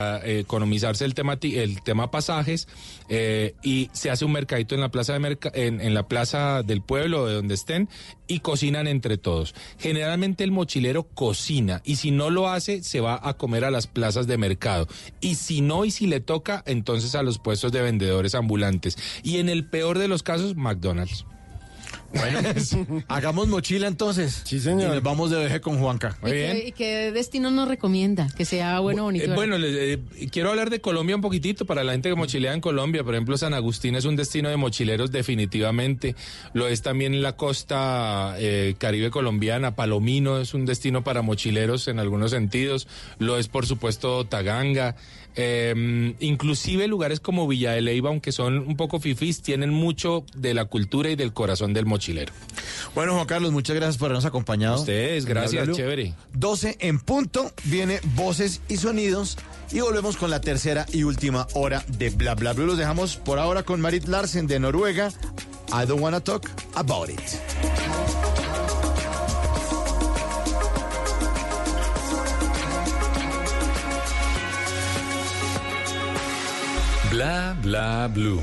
A economizarse el tema el tema pasajes eh, y se hace un mercadito en la plaza de merca- en la plaza del pueblo de donde estén y cocinan entre todos. Generalmente el mochilero cocina y si no lo hace se va a comer a las plazas de mercado y si no y si le toca entonces a los puestos de vendedores ambulantes y en el peor de los casos McDonald's. Bueno, hagamos mochila entonces. Sí, señor. Y nos vamos de viaje con Juanca. Muy bien. ¿Y qué destino nos recomienda? Que sea bueno o bonito. Eh, bueno, les, eh, quiero hablar de Colombia un poquitito para la gente que mochilea en Colombia. Por ejemplo, San Agustín es un destino de mochileros definitivamente. Lo es también la costa eh, caribe colombiana. Palomino es un destino para mochileros en algunos sentidos. Lo es, por supuesto, Taganga. Eh, inclusive lugares como Villa de Leyva, aunque son un poco fifís, tienen mucho de la cultura y del corazón del mochilero. Bueno, Juan Carlos, muchas gracias por habernos acompañado. Ustedes, gracias, Bla, bla, bla. chévere. 12 en punto, viene voces y sonidos y volvemos con la tercera y última hora de Bla Bla Blue. Los dejamos por ahora con Marit Larsen de Noruega. I don't wanna talk about it. Bla bla blue.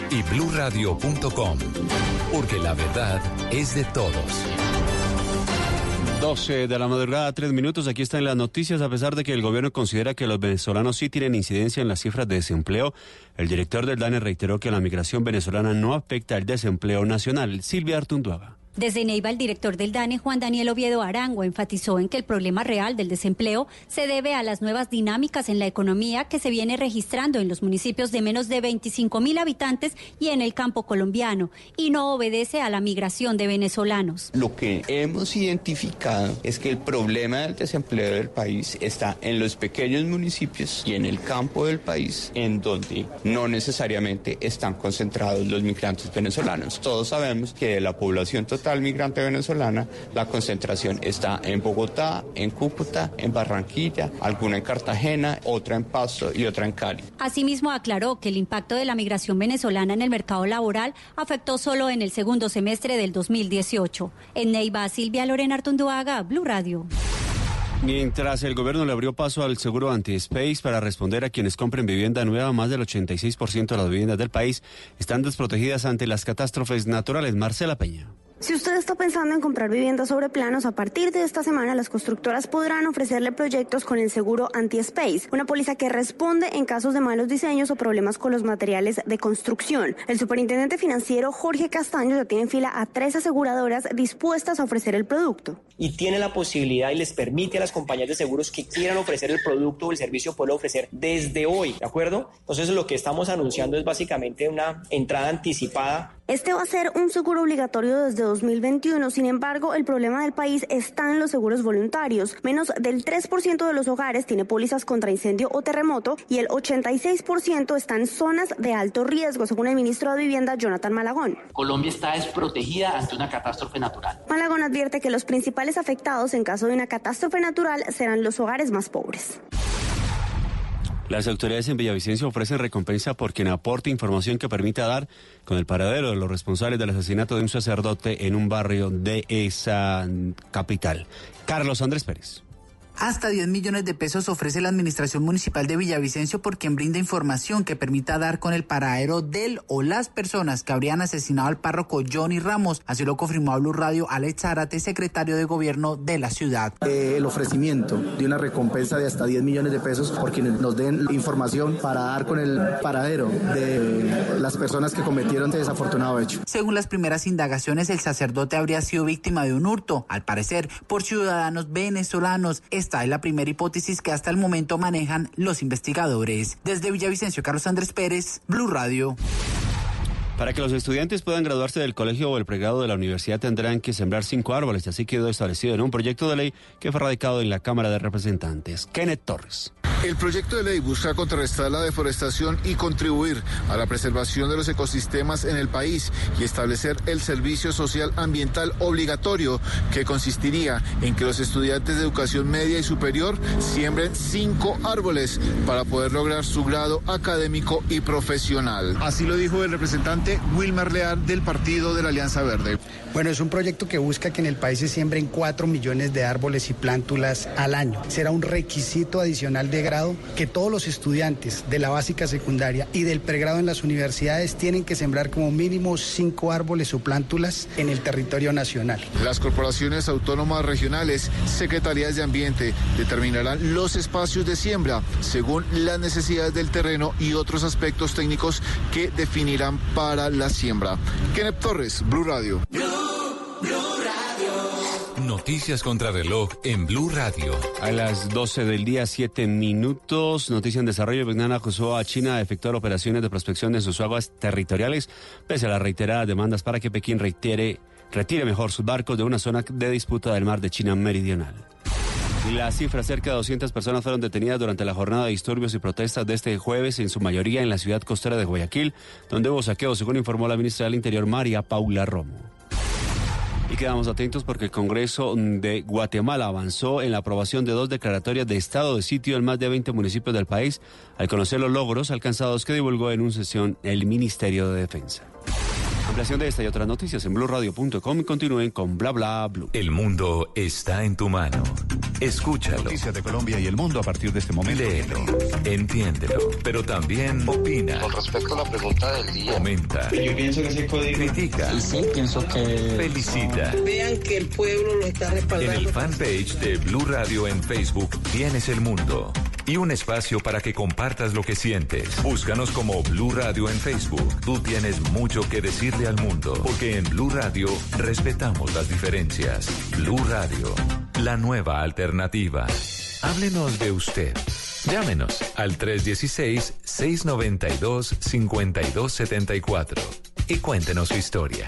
y bluradio.com, porque la verdad es de todos. 12 de la madrugada, tres minutos. Aquí están las noticias. A pesar de que el gobierno considera que los venezolanos sí tienen incidencia en las cifras de desempleo, el director del DANE reiteró que la migración venezolana no afecta al desempleo nacional. Silvia Artunduaga. Desde Neiva, el director del DANE, Juan Daniel Oviedo Arango, enfatizó en que el problema real del desempleo se debe a las nuevas dinámicas en la economía que se viene registrando en los municipios de menos de 25 mil habitantes y en el campo colombiano, y no obedece a la migración de venezolanos. Lo que hemos identificado es que el problema del desempleo del país está en los pequeños municipios y en el campo del país, en donde no necesariamente están concentrados los migrantes venezolanos. Todos sabemos que de la población total migrante venezolana, la concentración está en Bogotá, en Cúcuta, en Barranquilla, alguna en Cartagena, otra en Pasto y otra en Cali. Asimismo, aclaró que el impacto de la migración venezolana en el mercado laboral afectó solo en el segundo semestre del 2018. En Neiva, Silvia Lorena Artunduaga, Blue Radio. Mientras el gobierno le abrió paso al seguro anti-space para responder a quienes compren vivienda nueva, más del 86% de las viviendas del país están desprotegidas ante las catástrofes naturales. Marcela Peña. Si usted está pensando en comprar viviendas sobre planos, a partir de esta semana las constructoras podrán ofrecerle proyectos con el seguro anti-space, una póliza que responde en casos de malos diseños o problemas con los materiales de construcción. El superintendente financiero Jorge Castaño ya tiene en fila a tres aseguradoras dispuestas a ofrecer el producto. Y tiene la posibilidad y les permite a las compañías de seguros que quieran ofrecer el producto o el servicio, poderlo ofrecer desde hoy, ¿de acuerdo? Entonces lo que estamos anunciando es básicamente una entrada anticipada este va a ser un seguro obligatorio desde 2021. Sin embargo, el problema del país está en los seguros voluntarios. Menos del 3% de los hogares tiene pólizas contra incendio o terremoto y el 86% está en zonas de alto riesgo, según el ministro de Vivienda, Jonathan Malagón. Colombia está desprotegida ante una catástrofe natural. Malagón advierte que los principales afectados en caso de una catástrofe natural serán los hogares más pobres. Las autoridades en Villavicencio ofrecen recompensa por quien aporte información que permita dar con el paradero de los responsables del asesinato de un sacerdote en un barrio de esa capital. Carlos Andrés Pérez. Hasta 10 millones de pesos ofrece la Administración Municipal de Villavicencio por quien brinda información que permita dar con el paradero del o las personas que habrían asesinado al párroco Johnny Ramos. Así lo confirmó a Blue Radio Alex Zárate, secretario de Gobierno de la ciudad. Eh, el ofrecimiento de una recompensa de hasta 10 millones de pesos por quienes nos den información para dar con el paradero de las personas que cometieron este desafortunado hecho. Según las primeras indagaciones, el sacerdote habría sido víctima de un hurto, al parecer por ciudadanos venezolanos. Esta es la primera hipótesis que hasta el momento manejan los investigadores. Desde Villavicencio, Carlos Andrés Pérez, Blue Radio. Para que los estudiantes puedan graduarse del colegio o el pregrado de la universidad tendrán que sembrar cinco árboles. Así quedó establecido en un proyecto de ley que fue radicado en la Cámara de Representantes. Kenneth Torres. El proyecto de ley busca contrarrestar la deforestación y contribuir a la preservación de los ecosistemas en el país y establecer el servicio social ambiental obligatorio que consistiría en que los estudiantes de educación media y superior siembren cinco árboles para poder lograr su grado académico y profesional. Así lo dijo el representante Wilmer Leal del Partido de la Alianza Verde. Bueno, es un proyecto que busca que en el país se siembren cuatro millones de árboles y plántulas al año. Será un requisito adicional de grado que todos los estudiantes de la básica secundaria y del pregrado en las universidades tienen que sembrar como mínimo cinco árboles o plántulas en el territorio nacional. Las corporaciones autónomas regionales, secretarías de ambiente, determinarán los espacios de siembra según las necesidades del terreno y otros aspectos técnicos que definirán para la siembra. Kenneth Torres, Blue Radio. Noticias contra reloj en Blue Radio. A las 12 del día, 7 minutos. Noticia en desarrollo. Vietnam acusó a China de efectuar operaciones de prospección en sus aguas territoriales, pese a las reiteradas demandas para que Pekín reitere, retire mejor sus barcos de una zona de disputa del mar de China Meridional. La cifra, cerca de 200 personas fueron detenidas durante la jornada de disturbios y protestas de este jueves, en su mayoría en la ciudad costera de Guayaquil, donde hubo saqueos, según informó la ministra del Interior, María Paula Romo. Y quedamos atentos porque el Congreso de Guatemala avanzó en la aprobación de dos declaratorias de estado de sitio en más de 20 municipios del país, al conocer los logros alcanzados que divulgó en una sesión el Ministerio de Defensa. Ampliación de esta y otras noticias en blurradio.com y continúen con bla bla blue. El mundo está en tu mano. Escúchalo. Noticias de Colombia y el mundo a partir de este momento. Léelo, entiéndelo, pero también opina. Con respecto a la pregunta del día. Comenta. Yo pienso que se puede. Critica. Sí, sí, pienso que. Felicita. Vean que el pueblo lo está respaldando. En el fanpage de Blue Radio en Facebook tienes el mundo. y un espacio para que compartas lo que sientes. Búscanos como Blue Radio en Facebook. Tú tienes mucho que decirle al mundo, porque en Blue Radio respetamos las diferencias. Blue Radio, la nueva alternativa. Háblenos de usted. Llámenos al 316-692-5274 y cuéntenos su historia.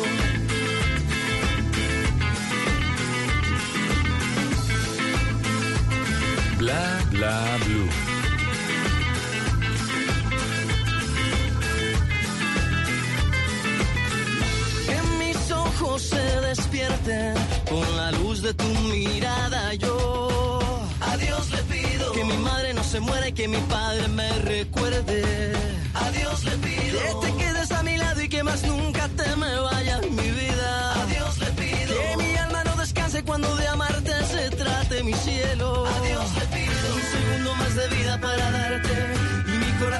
Bla. Que mis ojos se despierten con la luz de tu mirada. Yo a Dios le pido que mi madre no se muera y que mi padre me recuerde. A Dios le pido que te quedes a mi lado y que más nunca te me vayas, mi vida. A Dios le pido que mi alma no descanse cuando de amarte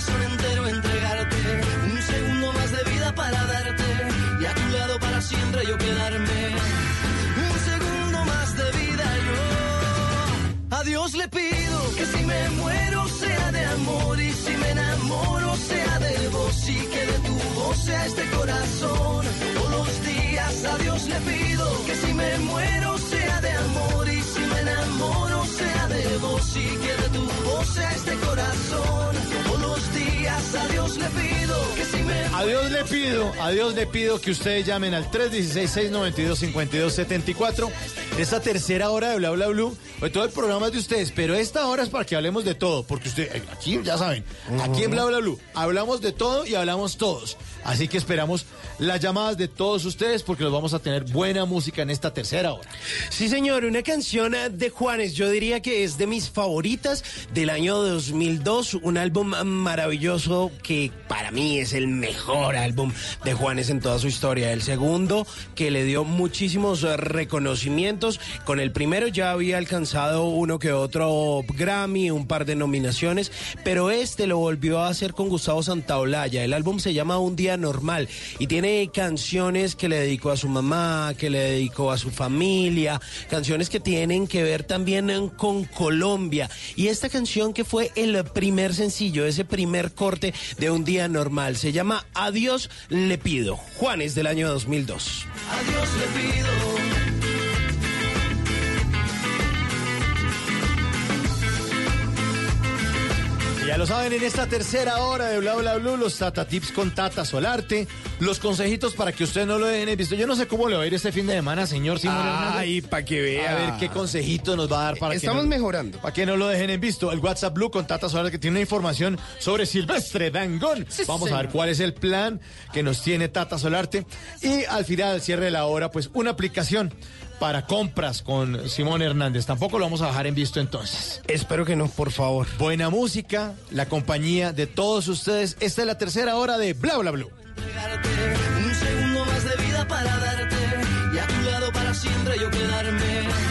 corazón entero entregarte. Un segundo más de vida para darte y a tu lado para siempre yo quedarme. Un segundo más de vida yo. A Dios le pido que si me muero sea de amor y si me enamoro sea de vos y que de tu sea este corazón. Todos los días a Dios le pido que si me muero sea de amor y si me enamoro sea de vos y que de tu voz este corazón. Todos los días a Dios le pido que si me A Dios le pido, a Dios le pido que ustedes llamen al 316-692-5274. Esta tercera hora de Bla Bla Blue, todo el programa es de ustedes, pero esta hora es para que hablemos de todo, porque ustedes, aquí ya saben, aquí en Bla Bla Blue hablamos de todo y hablamos todos. Así que esperamos las llamadas de todos ustedes porque los vamos a tener buena música en esta tercera hora. Sí, señor, una canción eh, de Juanes, yo diría que es de mis favoritas del año 2002, un álbum maravilloso que para mí es el mejor álbum de Juanes en toda su historia. El segundo que le dio muchísimos eh, reconocimientos, con el primero ya había alcanzado uno que otro Grammy, un par de nominaciones, pero este lo volvió a hacer con Gustavo Santaolalla. El álbum se llama Un Día Normal y tiene canciones que le dedicó a su mamá, que le dedicó a su familia, canciones que tienen que ver también eh, con Colombia. Y esta canción que fue el primer sencillo, ese primer corte de Un Día Normal, se llama Adiós le pido. Juanes del año 2002. Adiós le pido. Ya lo saben, en esta tercera hora de Bla Bla Blue, los Tata Tips con Tata Solarte, los consejitos para que usted no lo dejen en visto. Yo no sé cómo le va a ir este fin de semana, señor Simón Ay, para que vea. A ver qué consejito nos va a dar para Estamos que no- mejorando. Para que no lo dejen en visto. El WhatsApp Blue con Tata Solarte que tiene una información sobre Silvestre Dangón. Vamos a ver cuál es el plan que nos tiene Tata Solarte. Y al final, al cierre de la hora, pues una aplicación para compras con Simón Hernández. Tampoco lo vamos a bajar en visto entonces. Espero que no, por favor. Buena música, la compañía de todos ustedes. Esta es la tercera hora de Bla Bla Blue. Un segundo más de vida para darte y a tu lado para siempre yo quedarme.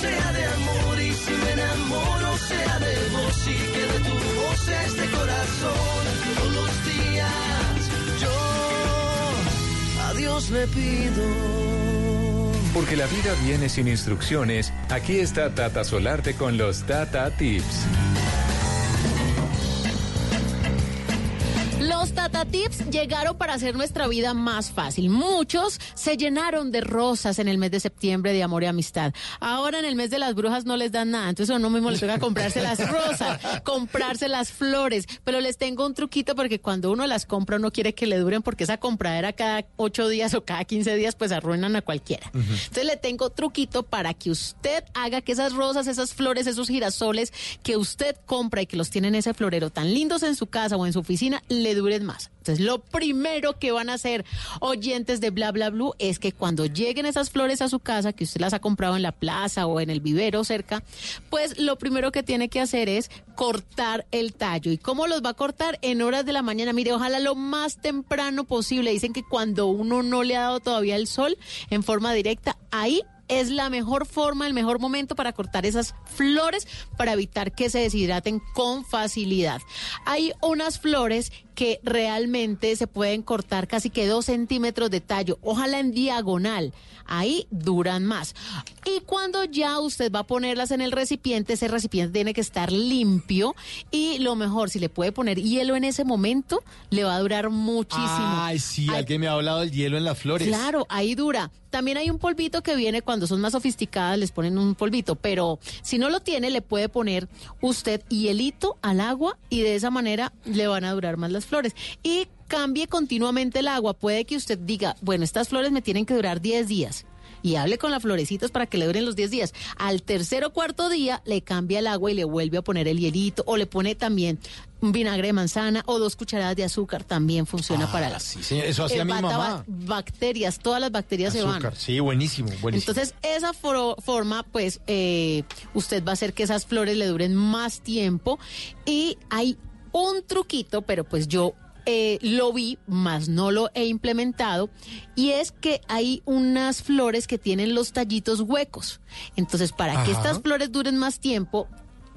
sea de amor y si me enamoro sea de vos y que de tu voz este corazón. Todos los días yo a Dios le pido. Porque la vida viene sin instrucciones, aquí está Tata Solarte con los Tata Tips. Tata Tips llegaron para hacer nuestra vida más fácil. Muchos se llenaron de rosas en el mes de septiembre de amor y amistad. Ahora en el mes de las brujas no les dan nada, entonces a uno mismo les toca comprarse las rosas, comprarse las flores. Pero les tengo un truquito porque cuando uno las compra uno quiere que le duren porque esa compradera cada ocho días o cada 15 días pues arruinan a cualquiera. Entonces le tengo truquito para que usted haga que esas rosas, esas flores, esos girasoles que usted compra y que los tiene en ese florero tan lindos en su casa o en su oficina, le duren más. Entonces, lo primero que van a hacer oyentes de Bla Bla Blue es que cuando lleguen esas flores a su casa, que usted las ha comprado en la plaza o en el vivero cerca, pues lo primero que tiene que hacer es cortar el tallo. ¿Y cómo los va a cortar? En horas de la mañana. Mire, ojalá lo más temprano posible. Dicen que cuando uno no le ha dado todavía el sol en forma directa, ahí es la mejor forma, el mejor momento para cortar esas flores para evitar que se deshidraten con facilidad. Hay unas flores que realmente se pueden cortar casi que dos centímetros de tallo, ojalá en diagonal, ahí duran más. Y cuando ya usted va a ponerlas en el recipiente, ese recipiente tiene que estar limpio y lo mejor, si le puede poner hielo en ese momento, le va a durar muchísimo. Ay, sí, alguien me ha hablado del hielo en las flores. Claro, ahí dura. También hay un polvito que viene cuando son más sofisticadas, les ponen un polvito, pero si no lo tiene, le puede poner usted hielito al agua y de esa manera le van a durar más las flores. Y cambie continuamente el agua. Puede que usted diga, bueno, estas flores me tienen que durar 10 días. Y hable con las florecitas para que le duren los 10 días. Al tercer o cuarto día le cambia el agua y le vuelve a poner el hielito o le pone también un vinagre de manzana o dos cucharadas de azúcar también funciona Ah, para la sí, señor, eso hacía Eh, mi mamá. ba- Bacterias, todas las bacterias se van. Azúcar, sí, buenísimo, buenísimo. Entonces, esa forma, pues, eh, usted va a hacer que esas flores le duren más tiempo. Y hay un truquito, pero pues yo eh, lo vi, más no lo he implementado, y es que hay unas flores que tienen los tallitos huecos. Entonces, para que estas flores duren más tiempo,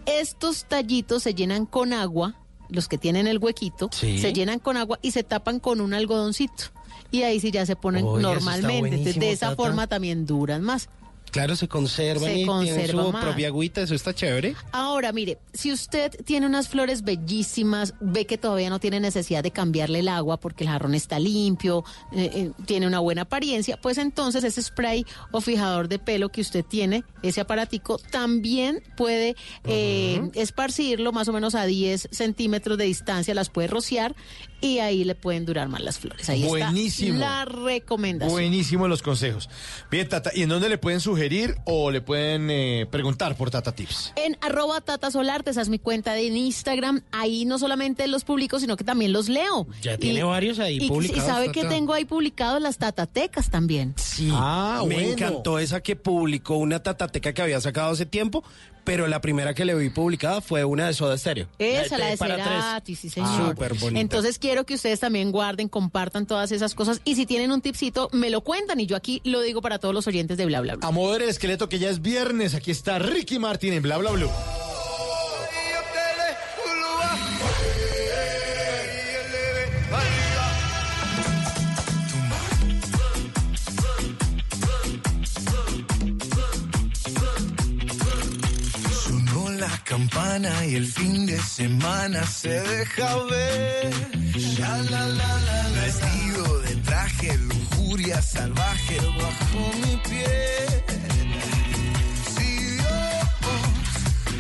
estos tallitos se llenan con agua, los que tienen el huequito, Sí. se llenan con agua y se tapan con un algodoncito. Y ahí sí ya se ponen normalmente. Entonces, de esa Tata. forma también duran más. Claro, se conservan Se y tienen conserva su más. propia agüita, eso está chévere. Ahora, mire, si usted tiene unas flores bellísimas, ve que todavía no tiene necesidad de cambiarle el agua porque el jarrón está limpio, eh, eh, tiene una buena apariencia, pues entonces ese spray o fijador de pelo que usted tiene, ese aparatico, también puede eh, esparcirlo más o menos a 10 centímetros de distancia, las puede rociar y ahí le pueden durar más las flores. Ahí Buenísimo. está la recomendación. Buenísimo los consejos. Bien, Tata, ¿y en dónde le pueden sugerir o le pueden eh, preguntar por Tata Tips? En arroba Tata Solarte, esa es mi cuenta de Instagram. Ahí no solamente los publico, sino que también los leo. Ya tiene varios ahí y, publicados, Y sabe que tengo ahí publicados las tatatecas también. Sí, Ah, me encantó esa que publicó una tatateca que había sacado hace tiempo, pero la primera que le vi publicada fue una de Soda Stereo. Esa, la de para tres. Cerati, sí, señor. Súper bonita. Entonces quiero que ustedes también guarden, compartan todas esas cosas. Y si tienen un tipcito, me lo cuentan. Y yo aquí lo digo para todos los oyentes de Bla Bla Bla. A mover el esqueleto que ya es viernes, aquí está Ricky Martin en Bla Bla Blue. Campana y el fin de semana se deja ver. Vestido de traje, lujuria salvaje bajo mi piel. Si Dios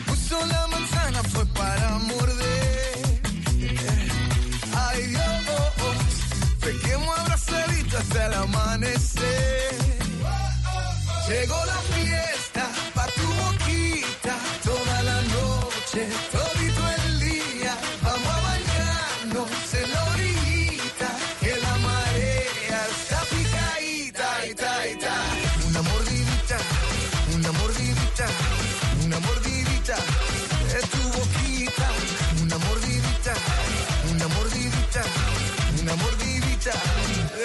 puso la manzana fue para morder. Ay Dios, pequemos abrazaditos hasta el amanecer. Llegó la fiesta Una mordidita, una mordidita, una mordidita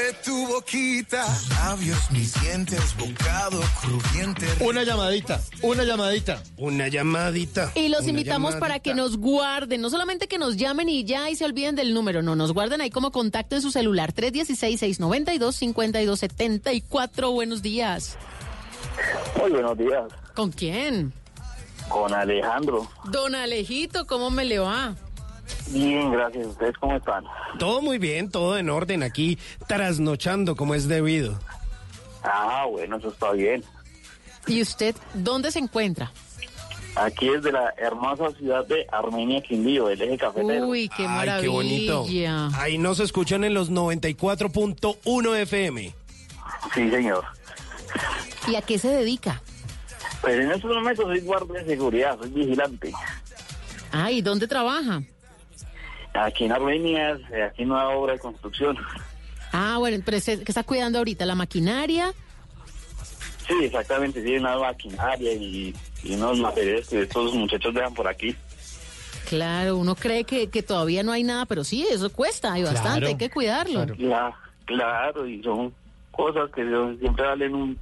de tu boquita. Labios, mis dientes, bocado crujiente. Una llamadita, una llamadita. Una llamadita. Y los una invitamos para que nos guarden, no solamente que nos llamen y ya y se olviden del número, no, nos guarden ahí como contacto en su celular 316-692-5274. Buenos días. Muy buenos días. ¿Con quién? Con Alejandro. Don Alejito, ¿cómo me le va? Bien, gracias. ¿Ustedes cómo están? Todo muy bien, todo en orden aquí, trasnochando como es debido. Ah, bueno, eso está bien. ¿Y usted dónde se encuentra? Aquí es de la hermosa ciudad de Armenia, Quindío, el eje cafetero. Uy, qué Ay, maravilla. qué bonito. Ahí nos escuchan en los 94.1 FM. Sí, señor. ¿Y a qué se dedica? Pues en estos momentos soy guardia de seguridad, soy vigilante. Ah, ¿y dónde trabaja? Aquí en Armenia, eh, aquí en una obra de construcción. Ah, bueno, pero ¿qué está cuidando ahorita? ¿La maquinaria? Sí, exactamente, sí, una maquinaria y, y unos materiales que estos muchachos dejan por aquí. Claro, uno cree que, que todavía no hay nada, pero sí, eso cuesta, hay bastante, hay que cuidarlo. Cla- claro, y son cosas que siempre valen un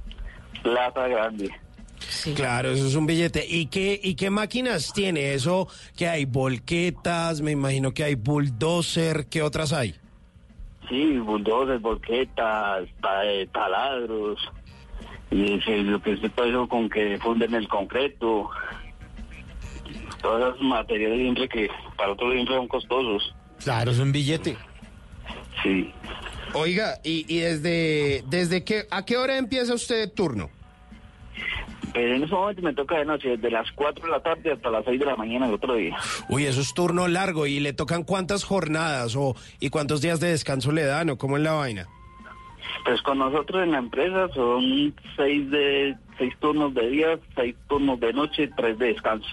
plata grande. Claro, eso es un billete. ¿Y qué, ¿Y qué máquinas tiene? Eso que hay volquetas, me imagino que hay bulldozer, ¿qué otras hay? Sí, bulldozers, volquetas, ta- eh, taladros, y lo que es todo eso con que funden el concreto, todas esas materiales siempre que para otros siempre son costosos. Claro, es un billete. Sí. Oiga, ¿y, y desde, desde qué, a qué hora empieza usted turno? Pero en ese momento me toca de noche, desde las 4 de la tarde hasta las 6 de la mañana del otro día. Uy, eso es turno largo y le tocan cuántas jornadas o y cuántos días de descanso le dan o cómo es la vaina. Pues con nosotros en la empresa son seis de seis turnos de día, seis turnos de noche, tres de descanso.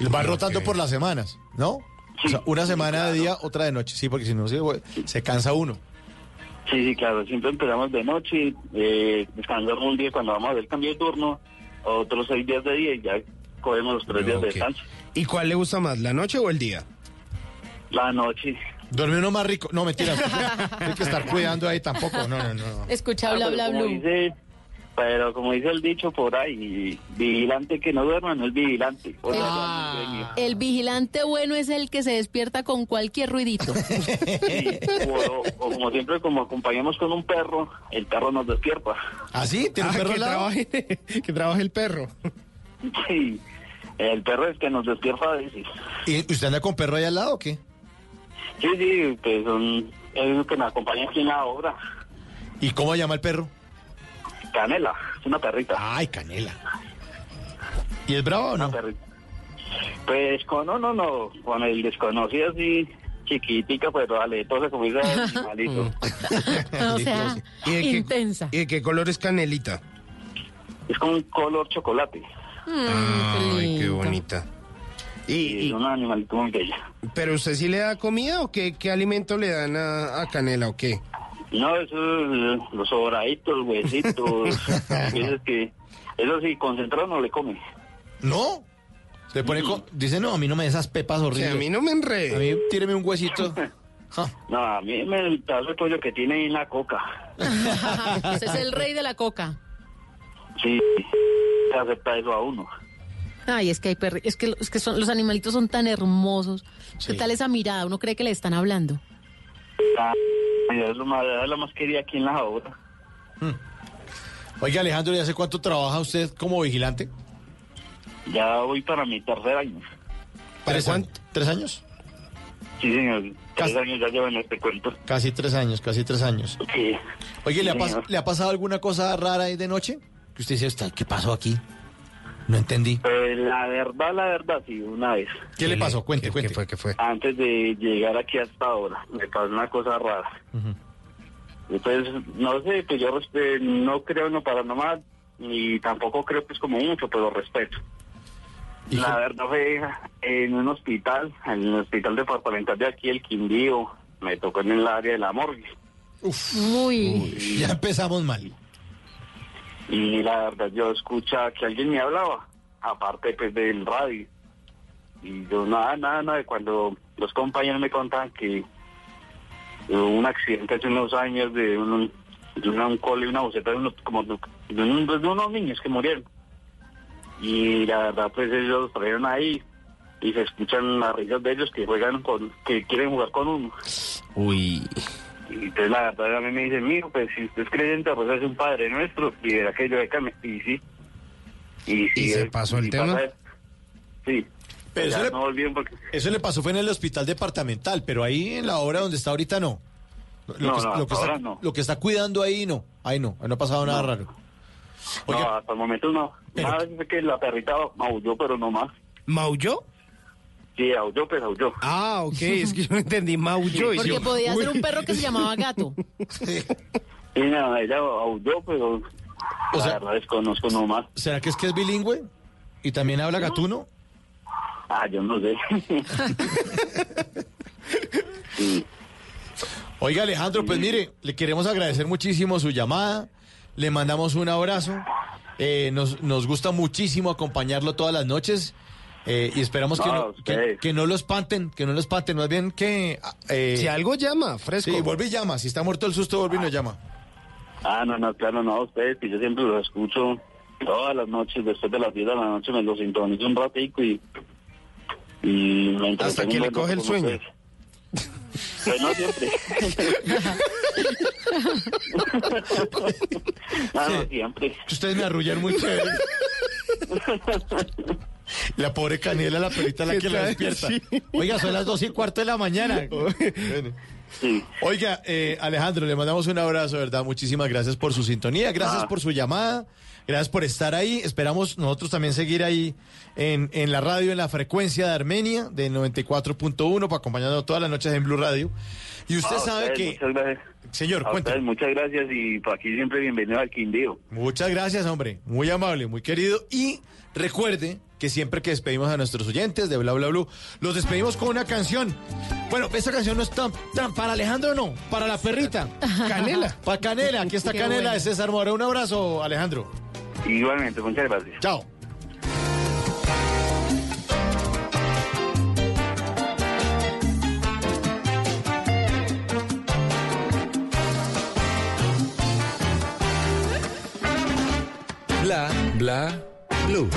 Y va rotando por las semanas, ¿no? o sea, una semana de día, otra de noche. Sí, porque si no se, se cansa uno. Sí, sí, claro, siempre empezamos de noche, eh, descansamos un día cuando vamos a hacer el cambio de turno, otros seis días de día y ya cogemos los tres días de descanso. ¿Y cuál le gusta más, la noche o el día? La noche. Duerme uno más rico. No, mentira. Hay que estar cuidando ahí tampoco. No, no, no. Escucha, Ah, bla, bla, como bla. Pero como dice el dicho por ahí, vigilante que no duerma no es vigilante. O sea, Ah. El vigilante bueno es el que se despierta con cualquier ruidito. Sí, o, o como siempre, como acompañamos con un perro, el perro nos despierta. ¿Ah, sí? ¿Tiene un Ah, perro que trabaje, que trabaje el perro. Sí, el perro es que nos despierta a veces. ¿Y usted anda con perro ahí al lado o qué? Sí, sí, pues son, es el que me acompaña aquí en la obra. ¿Y cómo llama el perro? Canela, es una perrita. Ay, Canela. ¿Y es bravo o no? Una perrita. Pues con no, no, no, con el desconocido así, chiquitica, pero dale, entonces como dice animalito. o sea, ¿Y de, qué, intensa. ¿Y de qué color es canelita? Es con un color chocolate. Mm, Ay, qué bonita. Y, es un animalito muy bella. ¿Pero usted sí le da comida o qué, qué alimento le dan a, a Canela o qué? No, eso es, los sobraditos, huesitos, veces que, eso sí, concentrado no le come. ¿No? Se pone con- Dice, no, a mí no me des esas pepas horribles. a mí no me enrede. A mí tíreme un huesito. No, a mí me el pedazo de pollo que tiene ahí en la coca. Ese es el rey de la coca. Sí, se acepta eso a uno. Ay, es que hay perri- es que, es que son, los animalitos son tan hermosos. ¿Qué tal esa mirada? Uno cree que le están hablando. Ah, Es lo más, es lo más querida aquí en la obra. Oiga, Alejandro, ¿y hace cuánto trabaja usted como vigilante? Ya voy para mi tercer año. Años? ¿Tres años? Sí, señor. Tres años ya llevan este cuento. Casi tres años, casi tres años. Sí. Oye, ¿le, ha. ¿le ha pasado alguna cosa rara ahí de noche? Que usted dice, "Está, ¿qué pasó aquí? No entendí. Pues la verdad, la verdad, sí, una vez. ¿Qué le pasó? Cuente, ¿Qué, cuente. qué fue? ¿Qué fue? Antes de llegar aquí hasta ahora, me pasó una cosa rara. Entonces, no sé, pues yo respe- no creo en lo paranormal, ni tampoco creo pues como mucho, pero respeto. La verdad fue en un hospital, en el hospital departamental de aquí, el Quindío, me tocó en el área de la morgue. Muy. Ya empezamos mal. Y la verdad yo escuchaba que alguien me hablaba, aparte pues del radio. Y yo nada, nada, nada, cuando los compañeros me contaban que hubo un accidente hace unos años de un, de una, un cole, una boceta de, unos, como de, de unos niños que murieron. Y la verdad pues ellos los trajeron ahí y se escuchan las risas de ellos que juegan con, que quieren jugar con uno. Uy. Y entonces la verdad a mí me dicen, mijo, pues si usted es creyente, pues es un padre nuestro. Y de aquello de cambio. Y sí. Y, sí, ¿Y se pasó el y tema? pasa- Sí. Pero eso le- no volvieron porque... Eso le pasó fue en el hospital departamental, pero ahí en la obra donde está ahorita no. Lo, No, que, no, lo que está, no. lo que está cuidando ahí no. Ahí no, ahí no ha pasado nada raro. No, hasta el momento no. Nada más es que la perrita maulló, pero no más. ¿Maulló? Sí, aulló, pues aulló. Ah, ok, es que yo no entendí maulló. Porque yo- podía ser un perro que se llamaba gato. Y nada, ella aulló, pero la verdad desconozco nomás. ¿Será que es que es bilingüe? ¿Y también habla gatuno? Ah, yo no sé. Oiga, Alejandro, pues mire, le queremos agradecer muchísimo su llamada. Le mandamos un abrazo. Eh, nos, nos gusta muchísimo acompañarlo todas las noches. Eh, y esperamos que, No, no, que, no lo espanten, que no lo espanten. Más bien que... eh, Si algo llama, fresco. Sí, vuelve y llama. Si está muerto el susto, vuelve y nos llama. Ah, no, no, claro, no, ustedes, que yo siempre los escucho todas las noches, después de las 10 de la noche me los sintonizo un ratico y... y me Hasta que le coge el sueño. ustedes. Pues no siempre. ah, no, siempre. Ustedes me arrullan muy chévere. La pobre Canela, la perrita, la ¿Qué que la despierta. Sí. Oiga, son las dos y cuarto de la mañana. Bueno. Oiga, eh, Alejandro, le mandamos un abrazo, ¿verdad? Muchísimas gracias por su sintonía, gracias Ah. por su llamada, gracias por estar ahí. Esperamos nosotros también seguir ahí en, en la radio, en la frecuencia de Armenia, de 94.1, para acompañarnos todas las noches en Blue Radio. Y usted Ah, sabe ustedes, que... Muchas gracias. Señor, ustedes, muchas gracias y por aquí siempre bienvenido al Quindío. Muchas gracias, hombre. Muy amable, muy querido. Y recuerde que siempre que despedimos a nuestros oyentes de Bla Bla Blue, los despedimos con una canción. Bueno, esta canción no es tan, tan para Alejandro, no, para la perrita. Canela. Para Canela, aquí está Qué Canela bueno. de César Mora. Un abrazo, Alejandro. Igualmente, muchas gracias. Chao. Bla, bla, blue.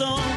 Tiempo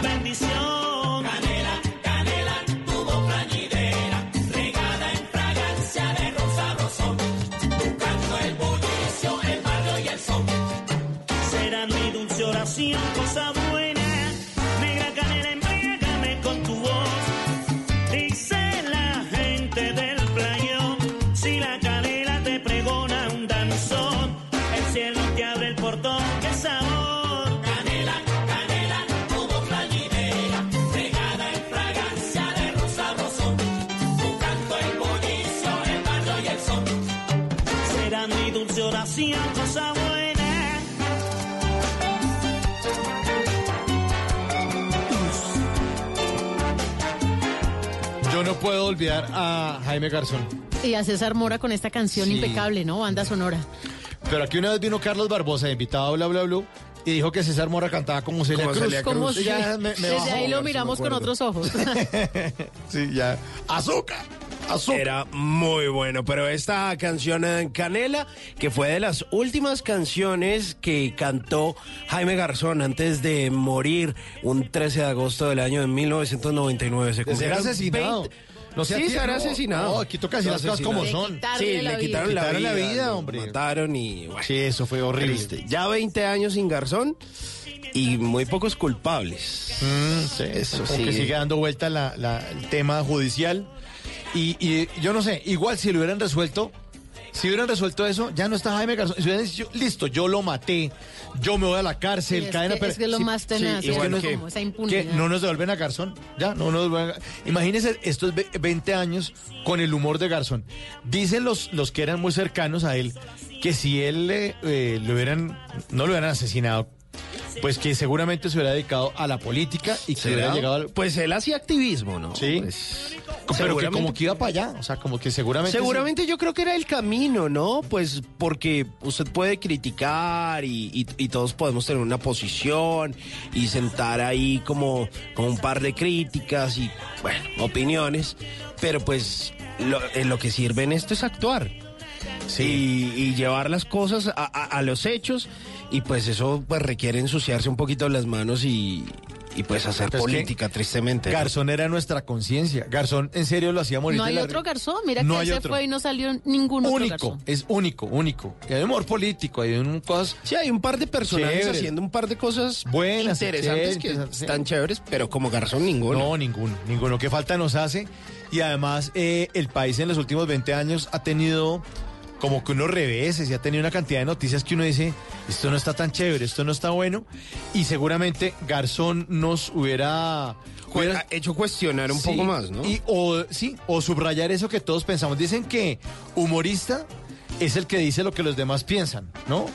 puedo olvidar a Jaime Garzón. Y a César Mora con esta canción Sí. impecable, ¿no? Banda sonora. Pero aquí una vez vino Carlos Barbosa, invitado a Bla Bla Blue, y dijo que César Mora cantaba como Celia Como Cruz. Celia Como Y si- ya me- me desde bajó, ahí lo si miramos con otros ojos. Sí, ya. ¡Azúcar! Era muy bueno, pero esta canción en Canela, que fue de las últimas canciones que cantó Jaime Garzón antes de morir un 13 de agosto del año de 1999. Se ser cumplieron asesinado. 20 No sea sí, tío, ser no, asesinado. no, aquí toca decir las cosas como son. Sí, Le quitaron la vida. vida, la vida, lo hombre. Mataron y bueno, Sí, eso fue horrible. triste. Ya 20 años sin Garzón y muy pocos culpables. Mm, sí, Eso sí. que sigue dando vuelta la- la- el tema judicial. Y, y yo no sé, igual si lo hubieran resuelto, si hubieran resuelto eso, ya no está Jaime Garzón. Si hubieran dicho, listo, yo lo maté, yo me voy a la cárcel, Sí, cadena que- es que lo Sí, más tenaz, sí, es igual que como no nos devuelven a Garzón, ya, no nos devuelven. a- Imagínense estos ve- 20 años con el humor de Garzón. Dicen los, los que eran muy cercanos a él que si él eh, eh, lo hubieran, no lo hubieran asesinado, pues que seguramente se hubiera dedicado a la política y que hubiera llegado al... Pues él hacía activismo, ¿no? Sí. Pues, pero que como que iba para allá, o sea, como que seguramente... Seguramente yo creo que era el camino, ¿no? Pues porque usted puede criticar y, y- y todos podemos tener una posición y sentar ahí como, como un par de críticas y, bueno, opiniones, pero pues lo, en lo que sirve en esto es actuar. Y, y llevar las cosas a, a- a los hechos y pues eso pues requiere ensuciarse un poquito las manos y, y pues hacer que política, tristemente. ¿no? Garzón era nuestra conciencia. Garzón en serio lo hacía morir No hay la otro garzón. Mira No que hay se otro. fue y no salió ningún otro Único, garzón. es único, único. Y hay humor político, hay un cosas... Sí, hay un par de personajes Chévere. haciendo un par de cosas Buenas, interesantes que sí. están chéveres, pero como Garzón ninguno. No, ninguno, ninguno. ¿Qué falta nos hace? Y además eh, el país en los últimos 20 años ha tenido como que unos reveses y ha tenido una cantidad de noticias que uno dice, esto no está tan chévere, esto no está bueno. Y seguramente Garzón nos hubiera... hubiera- ha hecho cuestionar un Sí, poco más, ¿no? Y, o, sí, o subrayar eso que todos pensamos. Dicen que humorista es el que dice lo que los demás piensan, ¿no?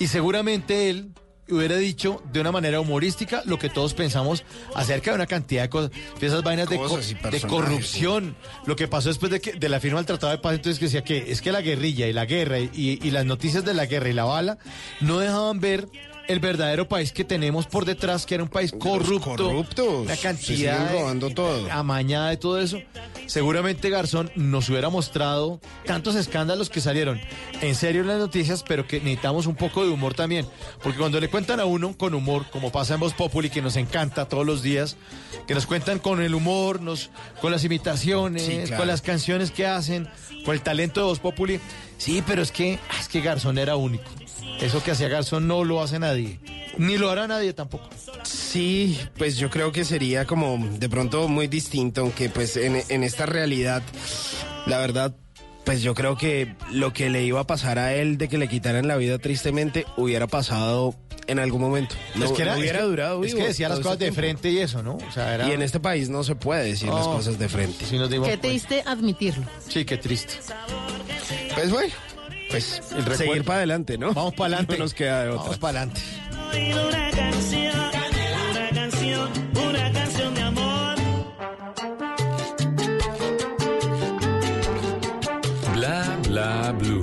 Y seguramente él hubiera dicho de una manera humorística lo que todos pensamos acerca de una cantidad de cosas, de esas vainas de, co- de corrupción, lo que pasó después de, que, de la firma del Tratado de Paz, entonces que decía que es que la guerrilla y la guerra y, y las noticias de la guerra y la bala no dejaban ver el verdadero país que tenemos por detrás, que era un país corrupto, corruptos. Se cantidad robando todo. amañada de todo eso, seguramente Garzón nos hubiera mostrado tantos escándalos que salieron en serio en las noticias, pero que necesitamos un poco de humor también. Porque cuando le cuentan a uno con humor, como pasa en Voz Populi, que nos encanta todos los días, que nos cuentan con el humor, nos, con las imitaciones, Sí, claro. con las canciones que hacen, con el talento de Voz Populi. Sí, pero es que, es que Garzón era único. Eso que hacía Garzón no lo hace nadie. Ni lo hará nadie tampoco. Sí, pues yo creo que sería como de pronto muy distinto, aunque pues en, en esta realidad, la verdad, pues yo creo que lo que le iba a pasar a él de que le quitaran la vida tristemente hubiera pasado en algún momento. No, es que era, no hubiera es que- durado Es vivo que decía las todo cosas de frente y eso, ¿no? O sea, era... Y en este país no se puede decir las cosas de frente. Sí, nos dimos Qué cuenta. triste admitirlo. Sí, qué triste. Pues bueno, pues El recuerdo. seguir para adelante, ¿no? Vamos para adelante. No nos queda de otra. Vamos para adelante. Una canción, una canción, una canción de amor. Bla bla blue.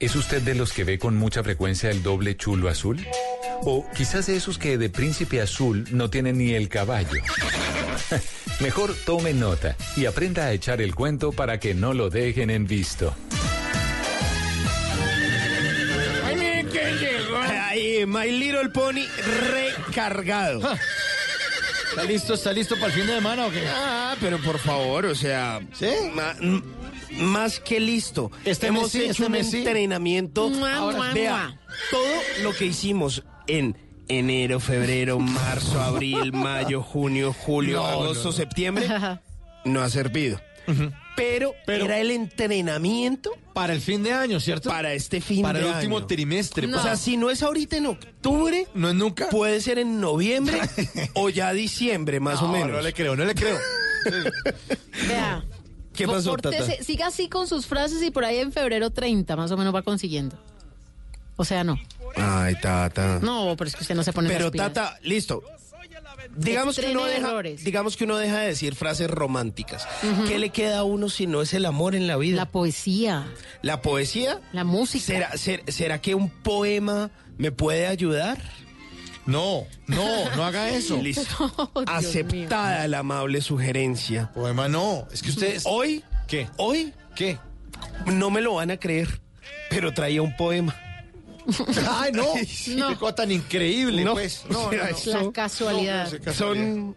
¿Es usted de los que ve con mucha frecuencia el doble chulo azul? O quizás de esos que de príncipe azul no tienen ni el caballo. Mejor tome nota y aprenda a echar el cuento para que no lo dejen en visto. Ay, miren quién llegó. Ay, My Little Pony recargado. ¿Está listo, está listo para el fin de semana o qué? Ah, pero por favor, o sea. ¿Sí? Más que listo. Este Hemos mes sí, hecho este un entrenamiento. Mua, Ahora, mua, vea, mua. todo lo que hicimos en enero, febrero, marzo, abril, mayo, junio, julio, No, agosto, no, no. septiembre, no ha servido. Pero, Pero- era el entrenamiento Para el fin de año, ¿cierto? para este fin Para de el último año. trimestre. O sea, si no es ahorita en octubre, no es nunca. puede ser en noviembre o ya diciembre, más o No, menos. No le creo, no le creo. Vea. ¿Qué pasó, Tata? Siga así con sus frases y por ahí en febrero 30 más o menos va consiguiendo. O sea, no. Ay, Tata. No, pero es que usted no se pone Pero esas pilas. Tata, listo. Digamos que, uno deja, errores. digamos que uno deja de decir frases románticas. ¿Qué le queda a uno si no es el amor en la vida? La poesía, ¿La poesía? la música. ¿Será, ser- ¿Será que un poema me puede ayudar? No, no, no haga eso. Listo. Oh, Aceptada la amable sugerencia. Poema no. Es que usted. Hoy, ¿Qué? hoy, ¿Qué? no me lo van a creer, pero traía un poema. Ay, no. No. Qué cosa tan increíble, No. pues. No, no, no. La casualidad. No, no, casualidad. Son...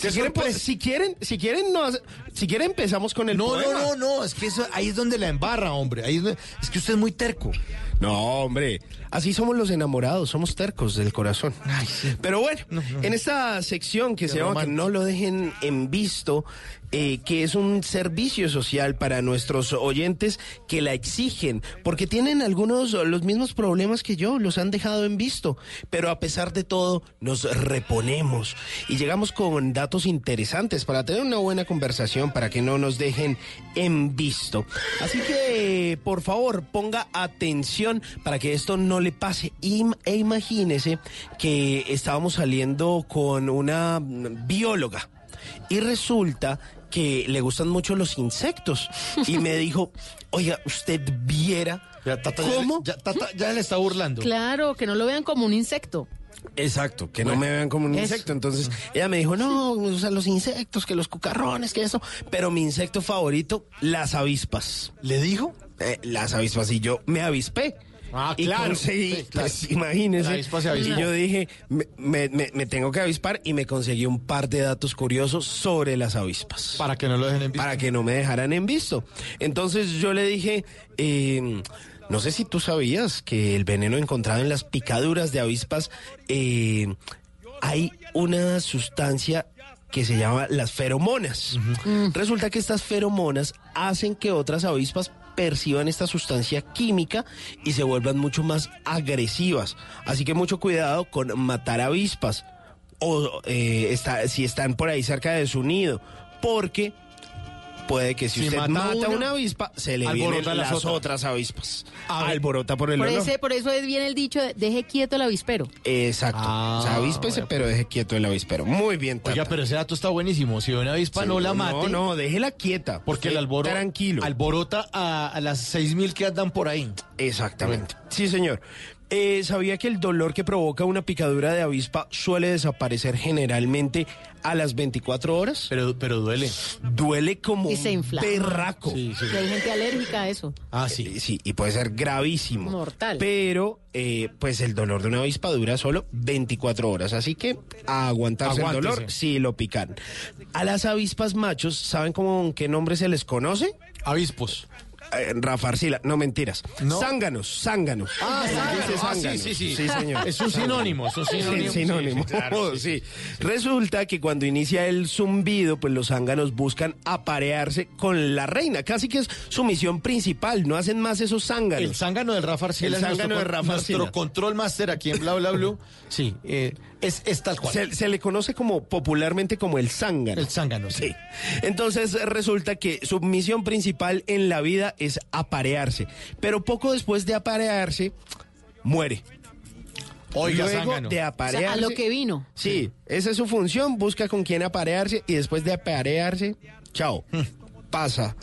¿Qué Si quieren, pues, si quieren, si quieren, no, hace- si quieren empezamos con el No, poema. no, no, no, es que eso, ahí es donde la embarra, hombre. Ahí es, donde- es que usted es muy terco. No, hombre, así somos los enamorados, somos tercos del corazón. Pero bueno, en esta sección que se llama Que no lo dejen en visto, eh, que es un servicio social para nuestros oyentes que la exigen, porque tienen algunos los mismos problemas que yo, los han dejado en visto, pero a pesar de todo nos reponemos y llegamos con datos interesantes para tener una buena conversación, para que no nos dejen en visto. Así que, por favor, ponga atención para que esto no le pase. E imagínese que estábamos saliendo con una bióloga y resulta que le gustan mucho los insectos y me dijo, oiga, usted viera Ya, Tata, cómo... Ya, Tata, ya le está burlando. Claro, que no lo vean como un insecto. Exacto, que no me vean como un Eso. insecto. Entonces ella me dijo, no, o sea, los insectos, que los cucarrones, que eso. Pero mi insecto favorito, las avispas. ¿Le dijo? Eh, las avispas. Y yo me avispé. Ah, y claro. conseguí, Sí, claro. pues, imagínese. Avispa se y yo dije, me, me- me- me tengo que avispar y me conseguí un par de datos curiosos sobre las avispas. Para que no lo dejen en visto. para que no me dejaran en visto. Entonces yo le dije, eh, no sé si tú sabías que el veneno encontrado en las picaduras de avispas, eh, hay una sustancia que se llama las feromonas. Resulta que estas feromonas hacen que otras avispas perciban esta sustancia química y se vuelvan mucho más agresivas. Así que mucho cuidado con matar avispas o eh, si están por ahí cerca de su nido, porque puede que si, Si usted mata mata, una, una avispa, se le alborota vienen las las otras. otras avispas. Alborota por el Por, olor. ese, por eso es bien el dicho de deje quieto el avispero. Exacto. Ah, o sea, avíspese, pero deje quieto el avispero. Muy bien, Tata. Oiga, pero ese dato está buenísimo. Si ve una avispa, no la mate. No, no, déjela quieta. Porque el alboro, Tranquilo. alborota a, a las seis mil que andan por ahí. Exactamente. Sí, señor. Eh, ¿Sabía que el dolor que provoca una picadura de avispa suele desaparecer generalmente a las 24 horas? Pero, pero duele. Duele como Y se un berraco. Sí, sí. Y hay gente alérgica a eso. Ah, sí. Eh, Sí, y puede ser gravísimo. Mortal. Pero, eh, pues el dolor de una avispa dura solo 24 horas. Así que a aguantarse Aguántese. el dolor si lo pican. A las avispas machos, ¿saben cómo, qué nombre se les conoce? Avispos. Eh, Rafa Arcila, no mentiras. No. Zánganos, zánganos. Ah, Ah, sí, sí, sí. Sí, señor. Es un sinónimo, es un sinónimo. Sí, sinónimo. Sí, sí, claro, sí, Sí. Resulta que cuando inicia el zumbido, pues los zánganos buscan aparearse con la reina. Casi que es su misión principal. No hacen más esos zánganos. El zángano del Rafa Arcila El zángano nuestro, de Rafa nuestro Arcila. control master aquí en Bla Bla Blue. Sí, eh, es, es tal cual. Se, se le conoce como popularmente como el zángano. El zángano, sí. Sí. Entonces resulta que su misión principal en la vida es aparearse. Pero poco después de aparearse, muere. Oiga, Luego zángano. de O sea, aparearse. a lo que vino. Sí, esa es su función, busca con quién aparearse y después de aparearse, chao, Hmm. pasa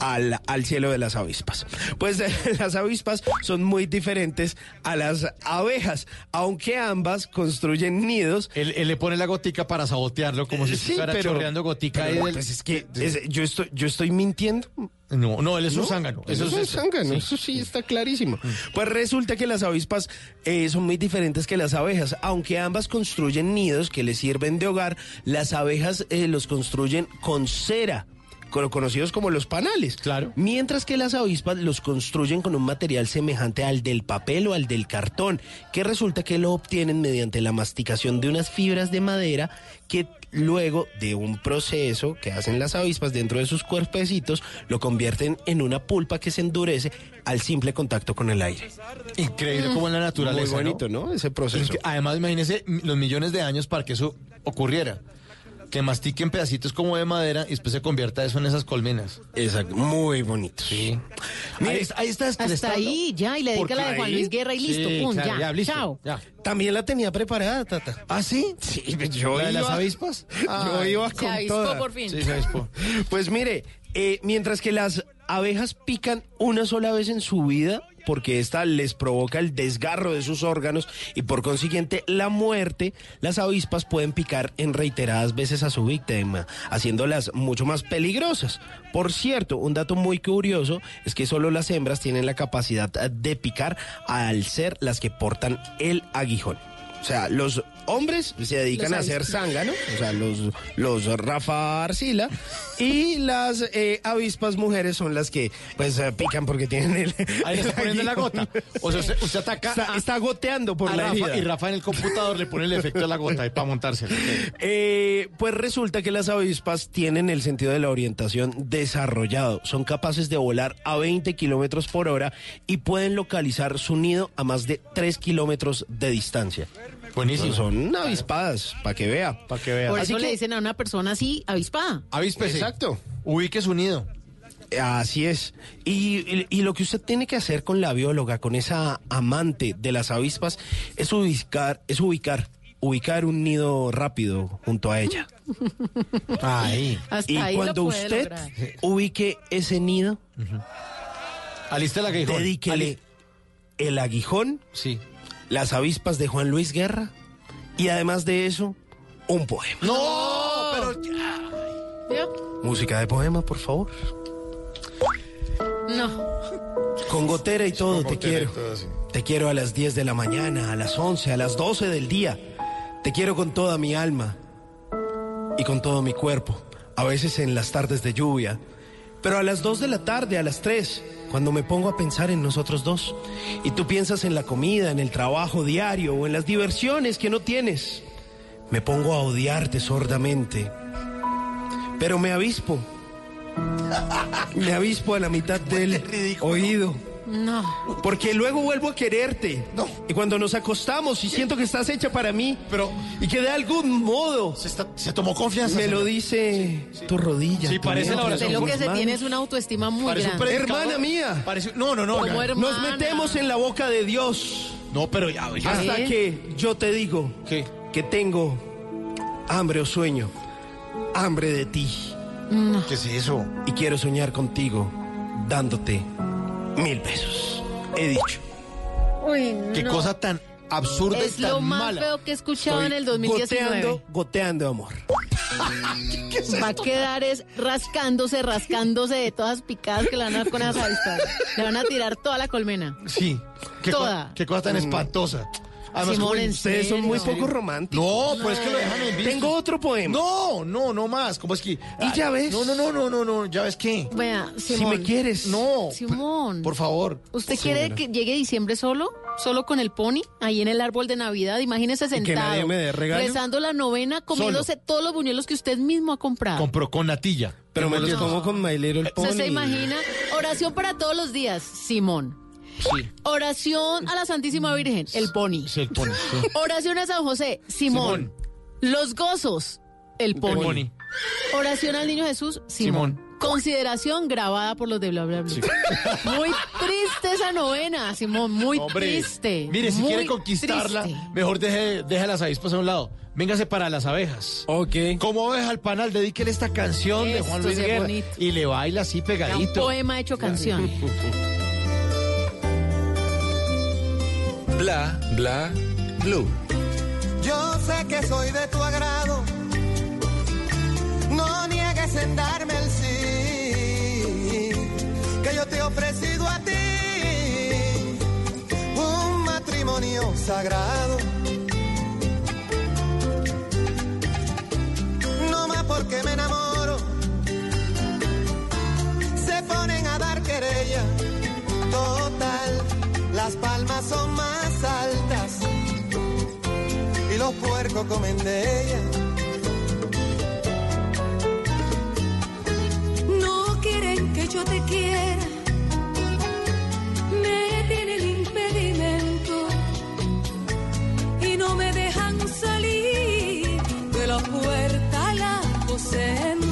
al, al cielo de las avispas. Pues eh, las avispas son muy diferentes a las abejas, aunque ambas construyen nidos. Él, él le pone la gotica para sabotearlo, como si Sí, estuviera pero- chorreando gotica pero, del- pues es que es- yo, estoy, yo estoy mintiendo. No, no, él es un ¿No? zángano. Eso es un zángano, eso sí está clarísimo. Pues resulta que las avispas eh, son muy diferentes que las abejas. Aunque ambas construyen nidos que les sirven de hogar, las abejas eh, los construyen con cera conocidos como los panales. Claro. Mientras que las avispas los construyen con un material semejante al del papel o al del cartón, que resulta que lo obtienen mediante la masticación de unas fibras de madera que luego de un proceso que hacen las avispas dentro de sus cuerpecitos, lo convierten en una pulpa que se endurece al simple contacto con el aire. Increíble como en la naturaleza. Muy bonito, ¿no? Ese proceso. Además, imagínese m- los millones de años para que eso ocurriera. Que mastiquen pedacitos como de madera y después se convierta eso en esas colmenas. Exacto, muy bonito. Sí. Ahí, está- ahí está Hasta ahí, ya, y le dedica la de Juan ahí? Luis Guerra y listo, Sí, pum, claro, ya, listo, chao. ya. También la tenía preparada, Tata. ¿Ah, sí? Sí, yo ¿La de las avispas? Yo iba Se con avispó toda. por fin. Sí, se avispó. Pues mire, eh, mientras que las abejas pican una sola vez en su vida, porque esta les provoca el desgarro de sus órganos y por consiguiente la muerte, las avispas pueden picar en reiteradas veces a su víctima, haciéndolas mucho más peligrosas. Por cierto, un dato muy curioso es que solo las hembras tienen la capacidad de picar al ser las que portan el aguijón. O sea, los hombres se dedican Los a hacer zángano, o sea, los, los Rafa Arcila, y las eh, avispas mujeres son las que, pues, eh, pican porque tienen el... Ahí está poniendo la gota. O sea, usted, usted ataca Está, a- está goteando por a la Rafa, herida. y Rafa en el computador le pone el efecto de la gota ahí para montársela. Eh, pues resulta que las avispas tienen el sentido de la orientación desarrollado. Son capaces de volar a 20 kilómetros por hora y pueden localizar su nido a más de 3 kilómetros de distancia. Buenísimo. Son avispadas, para que vea. Para que vea. Por Así eso le dicen a una persona así, avispada. Avíspese. Exacto. Ubique su nido. Así es. Y, y- y lo que usted tiene que hacer con la bióloga, con esa amante de las avispas, es ubicar, es ubicar, ubicar un nido rápido junto a ella. Ahí. Hasta y ahí lo cuando puede usted lograr. ubique ese nido, Alista el aguijón. dedíquele el aguijón, Sí. Las avispas de Juan Luis Guerra y además de eso, un poema. No, pero ¿Vio? Música de poema, por favor. No. Con gotera y todo, te quiero. todo. Te quiero a las 10 de la mañana, a las 11, a las 12 del día. Te quiero con toda mi alma y con todo mi cuerpo. A veces en las tardes de lluvia. Pero a las 2 de la tarde, a las 3, cuando me pongo a pensar en nosotros dos. Y tú piensas en la comida, en el trabajo diario o en las diversiones que no tienes. Me pongo a odiarte sordamente. Pero me avispo. Me avispo a la mitad del oído. No. Porque luego vuelvo a quererte. Y cuando nos acostamos y siento que estás hecha para mí. Pero- Y que de algún modo. se, está- se tomó confianza. Me lo dice tu rodilla. Sí, tu parece la oración. Lo que se tiene es una autoestima muy Parece grande. Hermana mía. Parece- no, no, no. Como ya. hermana. Nos metemos en la boca de Dios. No, pero ya. ya. Hasta ¿Qué? que yo te digo ¿Qué? que tengo hambre o sueño. Hambre de ti. ¿Qué es eso? Y quiero soñar contigo dándote mil besos. He dicho. Uy, Qué no. cosa tan absurda Es y tan lo más mala. feo que he escuchado en el Estoy 2019. Goteando, goteando amor. Va a quedar es rascándose, rascándose de todas picadas que le van a dar con esas avispas. Le van a tirar toda la colmena. Sí. Qué, Toda. qué cosa tan espantosa. Además, como- Ustedes son muy poco románticos. No, pues es que lo dejan en visto. Tengo otro poema. No, no, no más. ¿Cómo es que? ¿Y ya ves? No, no, no, no, no, no. ¿Ya ves qué? Vea, Si Simón. me quieres. No. Simón. Por favor. ¿Usted quiere que llegue diciembre solo? ¿Solo con el pony? Ahí en el árbol de Navidad. Imagínese que sentado. nadie me dé regalo? Rezando la novena, comiéndose todos los buñuelos que usted mismo ha comprado. Compró con natilla. Pero me los No. como con My Little Pony. ¿Usted se imagina? Oración para todos los días, Simón. Sí. Oración a la Santísima Virgen, el pony. Sí, el pony. sí. Oración a San José, Simón. Los gozos, el pony. pony. Oración al niño Jesús, Simón. Simón. Consideración grabada por los de Bla Bla Bla. Muy triste esa novena, Simón, muy Hombre, triste. Mire, si quiere conquistarla, triste. mejor deje, deje las avispas a un lado. Véngase para las abejas. Ok. Como oveja al panal, dedíquele esta canción de Juan Luis sí Guerra. bonito. Y le baila así Era un pegadito. poema hecho canción. Bla, bla, blue. Yo sé que soy de tu agrado. No niegues en darme el sí. Que yo te he ofrecido a ti un matrimonio sagrado. No más porque me enamoro. Se ponen a dar querella. Total, las palmas son más altas y los puercos comen de ella. No quieren que yo te quiera. Me tiene el impedimento y no me dejan salir de la puerta al aposento.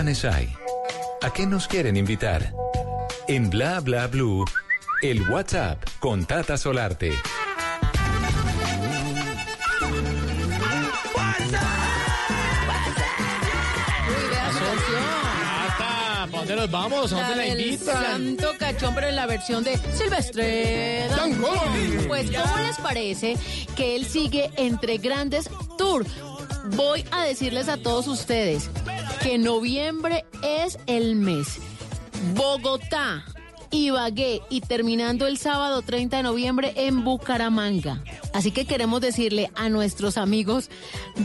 planes hay? ¿A qué nos quieren invitar? En Bla, bla, blue, el WhatsApp con Tata Solarte. Tata, ¿para dónde nos vamos? ¿A dónde la invitan? Santo Cachón, pero en la versión de Silvestre. Pues, ¿cómo les parece que él sigue entre grandes tour? Voy a decirles a todos ustedes que noviembre es el mes. Bogotá, Ibagué y terminando el sábado 30 de noviembre en Bucaramanga. Así que queremos decirle a nuestros amigos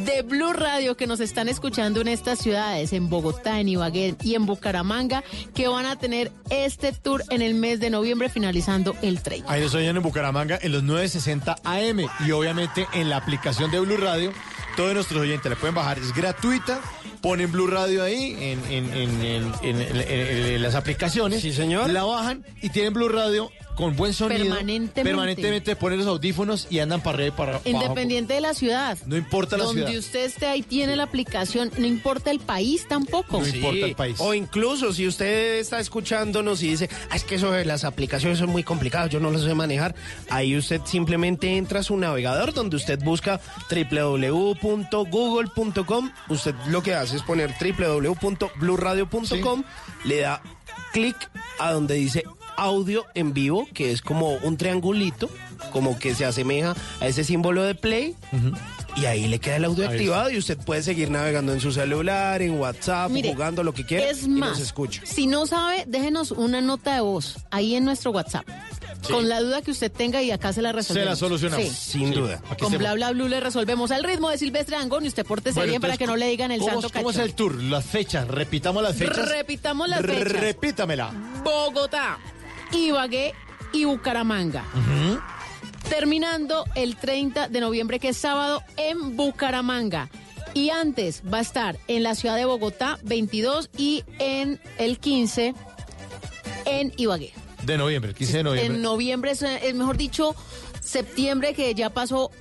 de Blue Radio que nos están escuchando en estas ciudades, en Bogotá, en Ibagué y en Bucaramanga, que van a tener este tour en el mes de noviembre finalizando el 30. Ahí nos oyen en Bucaramanga en los 960 AM y obviamente en la aplicación de Blue Radio. Todos nuestros oyentes la pueden bajar, es gratuita. Ponen Blue Radio ahí en, en- en- en- en- en- en- en las aplicaciones. Sí, señor. La bajan y tienen Blue Radio con buen sonido. Permanentemente. Permanentemente ponen los audífonos y andan para arriba y para abajo. Independiente de la ciudad. No importa la Donde ciudad. usted esté ahí tiene la aplicación, no importa el país tampoco. No importa el país. O incluso si usted está escuchándonos y dice, "Ah, es que eso de las aplicaciones son muy complicadas, yo no las sé manejar, ahí usted simplemente entra a su navegador donde usted busca www.google.com, usted lo que hace es poner www.bluradio.com, le da clic a donde dice audio en vivo, que es como un triangulito, como que se asemeja a ese símbolo de play. Y ahí le queda el audio Ahí activado y usted puede seguir navegando en su celular, en WhatsApp, Mire, jugando lo que quiera Es y más, nos escucha. si no sabe, déjenos una nota de voz ahí en nuestro WhatsApp. Con la duda que usted tenga y acá se la resolvemos. Se la solucionamos. Sí. Sin duda. Aquí Con bla bla blue le resolvemos al ritmo de Silvestre Angón y usted pórtese Bueno, bien para que no le digan el ¿cómo, santo ¿Cómo es el tour? Las fechas, repitamos las fechas. Repitamos las fechas. Repítamela. Bogotá, Ibagué y Bucaramanga. Terminando el 30 de noviembre, que es sábado, en Bucaramanga. Y antes va a estar en la ciudad de Bogotá, 22, y en el 15 en Ibagué. De noviembre, el 15 de noviembre. En noviembre, es, es mejor dicho, septiembre, que ya pasó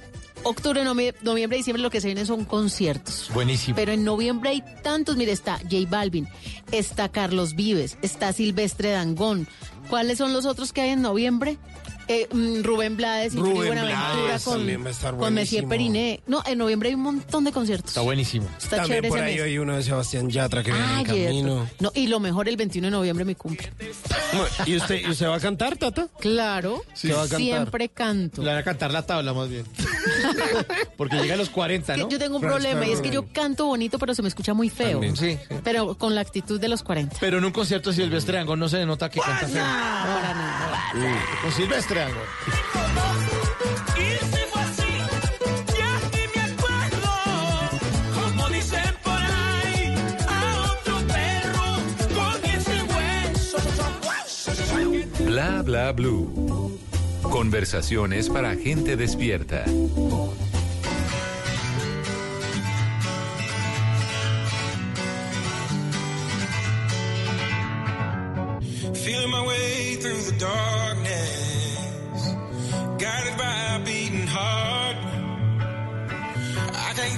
octubre, novie- noviembre, diciembre, lo que se vienen son conciertos. Buenísimo. Pero en noviembre hay tantos, mire, está J Balvin, está Carlos Vives, está Silvestre Dangón. ¿Cuáles son los otros que hay en noviembre? Eh, mm, Rubén Blades y Rubén Buenaventura Blades con, también va a estar con Messier buenísimo. Periné. No, en noviembre hay un montón de conciertos. Está buenísimo. Está También chévere por ese ahí mes. hay uno de Sebastián Yatra que viene en camino. No, y lo mejor el 21 de noviembre mi cumple. ¿Y usted, ¿Y usted va a cantar, Tata? Claro, Sí. ¿Qué va a cantar? siempre canto. Le van a cantar la tabla más bien. Porque llega a los 40, Es que ¿no? yo tengo un problema y es que yo canto bonito, pero se me escucha muy feo. También, sí, sí. Pero con la actitud de los 40. Pero en un concierto de Silvestre Angón no se le nota que canta feo. para nada. Con Silvestre Hueso. Bla bla blue. Conversaciones para gente despierta. Feeling my way through the darkness,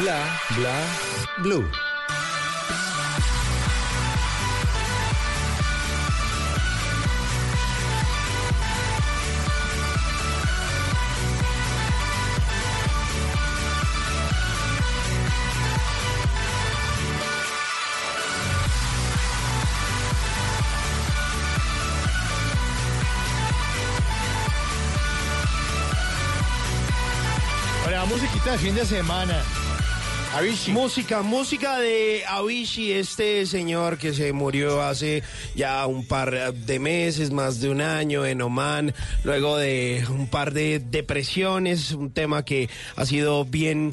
Bla bla blue. Musiquita de fin de semana. Avicii. Música, música de Avicii, este señor que se murió hace ya un par de meses, más de un año en Oman, luego de un par de depresiones, un tema que ha sido bien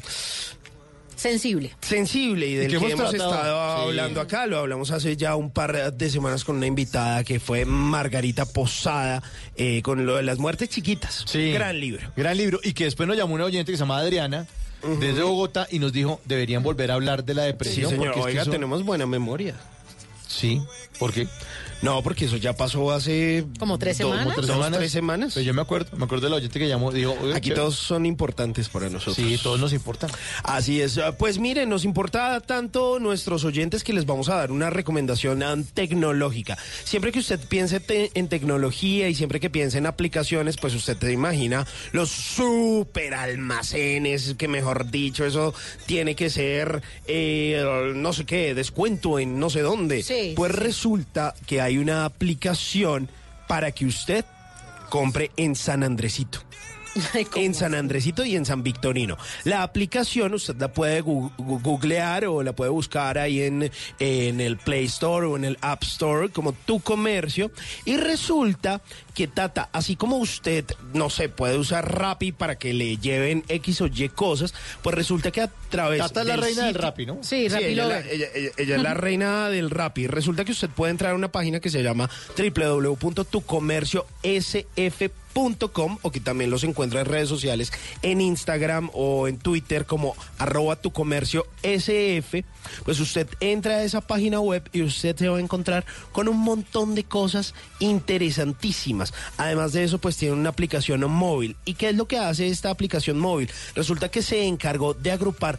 Sensible. sensible y del que que, hemos estado sí. hablando acá, lo hablamos hace ya un par de semanas con una invitada que fue Margarita Posada, eh, con lo de las muertes chiquitas. Sí. Gran libro. Gran libro. Y que después nos llamó una oyente que se llama Adriana, desde Bogotá, y nos dijo, deberían volver a hablar de la Sí, depresión. señor. porque es que Oiga, eso- tenemos buena memoria. Sí, ¿por qué? No, porque eso ya pasó hace... ¿Como tres dos- semanas? dos, tres semanas. Pero yo me acuerdo, me acuerdo de la oyente que llamó, dijo... Aquí ¿qué? todos son importantes para nosotros. Sí, todos nos importan. Así es. Ah, Pues miren, nos importa tanto nuestros oyentes que les vamos a dar una recomendación ah, tecnológica. Siempre que usted piense te- en tecnología y siempre que piense en aplicaciones, pues usted te imagina los super almacenes, que mejor dicho, eso tiene que ser, eh, no sé qué, descuento en no sé dónde. Sí, pues sí. resulta que hay una aplicación para que usted compre en San Andresito. En San Andresito y en San Victorino. La aplicación usted la puede googlear o la puede buscar ahí en, en el Play Store o en el App Store como tu comercio y resulta que Tata, así como usted, no sé, puede usar Rappi para que le lleven X o Y cosas, pues resulta que a través Tata es la reina del Rappi, ¿no? Sí, Rappi ella, es la- Lover. ella- ella- ella es la reina del Rappi. Resulta que usted puede entrar a una página que se llama www.tucomerciosf.com o que también los encuentra en redes sociales, en Instagram o en Twitter como arroba tu comercio SF. Pues usted entra a esa página web y usted se va a encontrar con un montón de cosas interesantísimas. Además de eso, pues tiene una aplicación móvil. ¿Y qué es lo que hace esta aplicación móvil? Resulta que se encargó de agrupar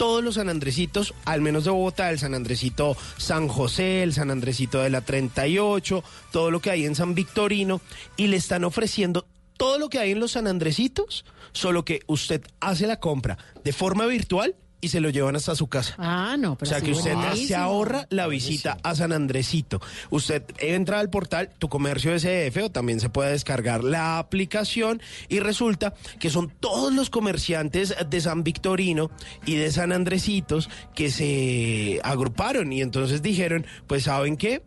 todos los San Andresitos, al menos de Bogotá, el San Andresito San José, el San Andresito de la 38, todo lo que hay en San Victorino, y le están ofreciendo todo lo que hay en los San Andresitos, solo que usted hace la compra de forma virtual y se lo llevan hasta su casa. Ah, no, O pero sea sí, que usted se ahorra la visita a San Andresito. Usted entra al portal Tu Comercio SF o también se puede descargar la aplicación y resulta que son todos los comerciantes de San Victorino y de San Andresitos que se agruparon y entonces dijeron, pues ¿saben qué?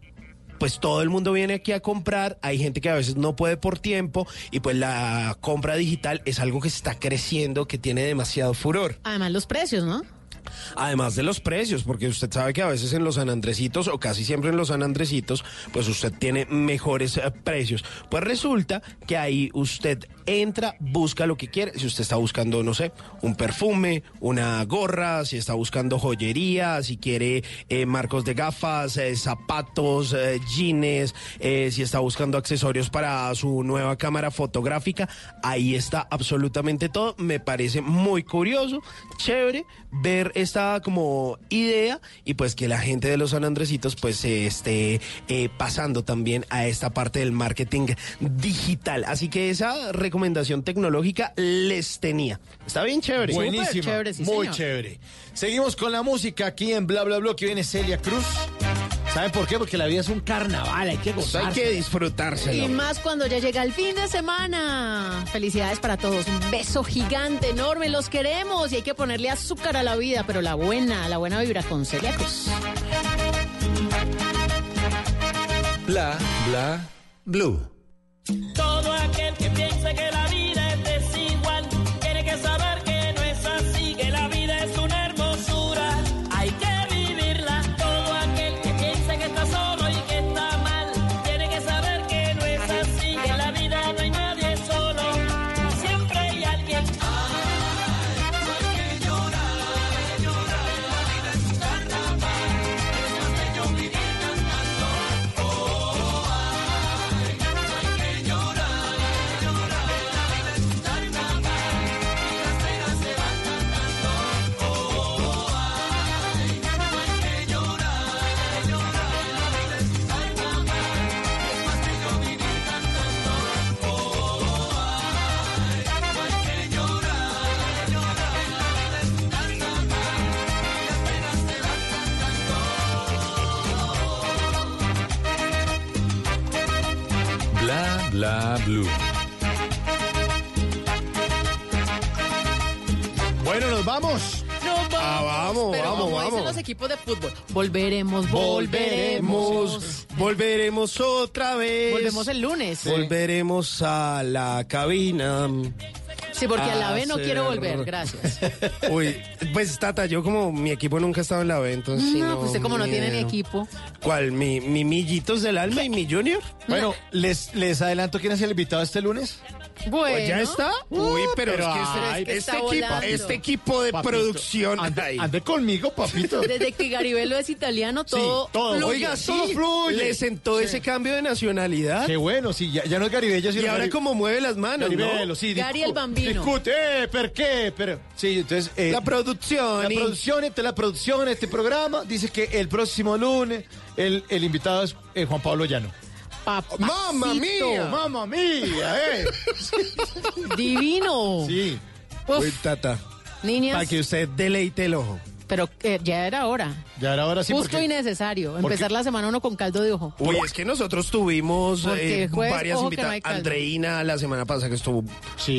Pues todo el mundo viene aquí a comprar, hay gente que a veces no puede por tiempo y pues la compra digital es algo que está creciendo, que tiene demasiado furor. Además los precios, ¿no? Además de los precios, porque usted sabe que a veces en los San Andresitos, o casi siempre en los San Andresitos, pues usted tiene mejores eh, precios. Pues resulta que ahí usted entra, busca lo que quiere. Si usted está buscando, no sé, un perfume, una gorra, si está buscando joyería, si quiere eh, marcos de gafas, eh, zapatos, jeans, si está buscando accesorios para su nueva cámara fotográfica, ahí está absolutamente todo. Me parece muy curioso, chévere ver esta como idea y pues que la gente de los San Andresitos pues se esté eh, pasando también a esta parte del marketing digital. Así que esa recomendación tecnológica les tenía. Está bien chévere. Buenísima. chévere, sí, muy señor. chévere. Seguimos con la música aquí en Bla Bla Bla que viene Celia Cruz. ¿Saben por qué? Porque la vida es un carnaval, hay que Pues hay gozar. que disfrutárselo. Y más cuando ya llega el fin de semana. Felicidades para todos. Un beso gigante, enorme. Los queremos y hay que ponerle azúcar a la vida, pero la buena, la buena vibra con Celia Cruz. Bla, bla, blue. Todo aquel que piense que la vida Bla, blue. Bueno, nos vamos. No vamos, Ah, vamos, pero vamos, como dicen vamos. los equipos de fútbol, volveremos, volveremos. Volveremos, volveremos otra vez. Volvemos el lunes. Volveremos a la cabina. Sí, porque a la B no quiero volver, gracias. Uy, pues Tata, yo como mi equipo nunca ha estado en la B, entonces No, no. pues usted como no tiene ni equipo. ¿Cuál? ¿Mi, mi Millitos del Alma y mi Junior? Bueno, les, les adelanto quién es el invitado este lunes. Bueno. Ya está. Uy, pero, pero es que este, ay, este equipo, este equipo de Papito, producción. Ande, ande conmigo, papito. Desde que Garibelo es italiano, todo, todo. fluye. Oiga, todo fluye. le sentó Sí. ese cambio de nacionalidad. Qué bueno, sí, ya, ya no es Garibella, sino Y ahora como mueve las manos, ¿no? Garibello, sí. Gary el Bambino. Discute, eh, ¿por qué? Pero, sí, entonces... eh, La producción. La y- producción, la producción, este programa, dice que el próximo lunes el, el invitado es eh, Juan Pablo Llano. Papacito. ¡Mamma mía! ¡Mamma mía! Eh. Divino. Sí. Uf, Uy, Tata. niñas, Para que usted deleite el ojo. pero eh, ya era hora. Ya era hora, sí, Justo porque- y necesario. Empezar la semana uno con caldo de ojo. Uy, es que nosotros tuvimos eh, jueves, varias invitadas. no. Andreina la semana pasada que estuvo,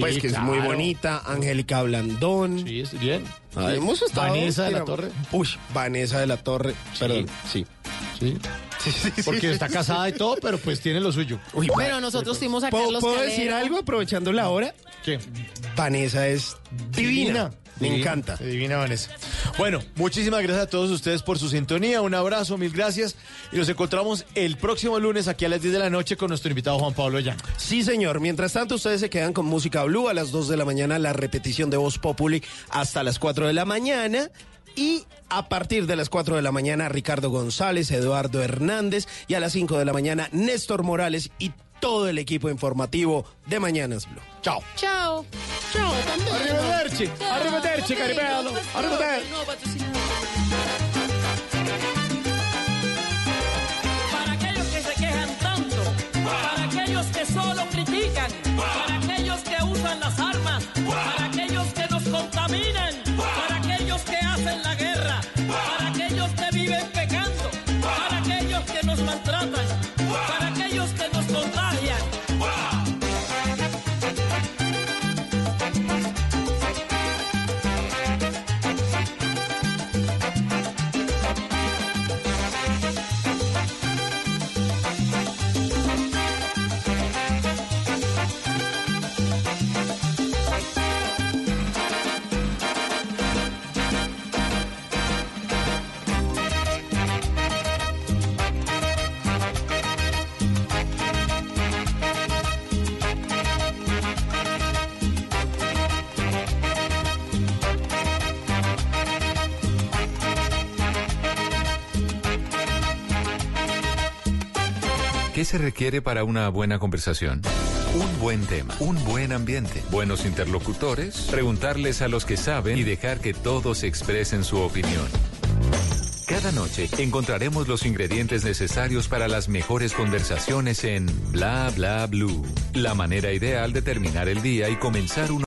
pues que es muy bonita. Angélica Blandón. Sí, es bien. Ah, hemos estado, Vanessa de la Torre. Uy, Vanessa de la Torre. Perdón, sí. Sí. Porque está casada y todo, pero pues tiene lo suyo. Uy, Pero nosotros fuimos a ¿Puedo, Carlos puedo Calero. decir algo aprovechando la hora? ¿Qué? Vanessa es divina. Me Divina, encanta. Divina Vanessa. Bueno, muchísimas gracias a todos ustedes por su sintonía. Un abrazo, mil gracias. Y nos encontramos el próximo lunes aquí a las 10 de la noche con nuestro invitado Juan Pablo Llano. Sí, señor. Mientras tanto, ustedes se quedan con música blue a las 2 de la mañana, la repetición de Voz Populi hasta las 4 de la mañana. Y a partir de las 4 de la mañana, Ricardo González, Eduardo Hernández y a las 5 de la mañana, Néstor Morales y todo el equipo informativo de Mañanas Blue. Chao. Chao. Chao. Arrivederci. Arrivederci, caribello. Arrivederci. Se requiere para una buena conversación? Un buen tema, un buen ambiente, buenos interlocutores, preguntarles a los que saben y dejar que todos expresen su opinión. Cada noche encontraremos los ingredientes necesarios para las mejores conversaciones en Bla Bla Blue, la manera ideal de terminar el día y comenzar una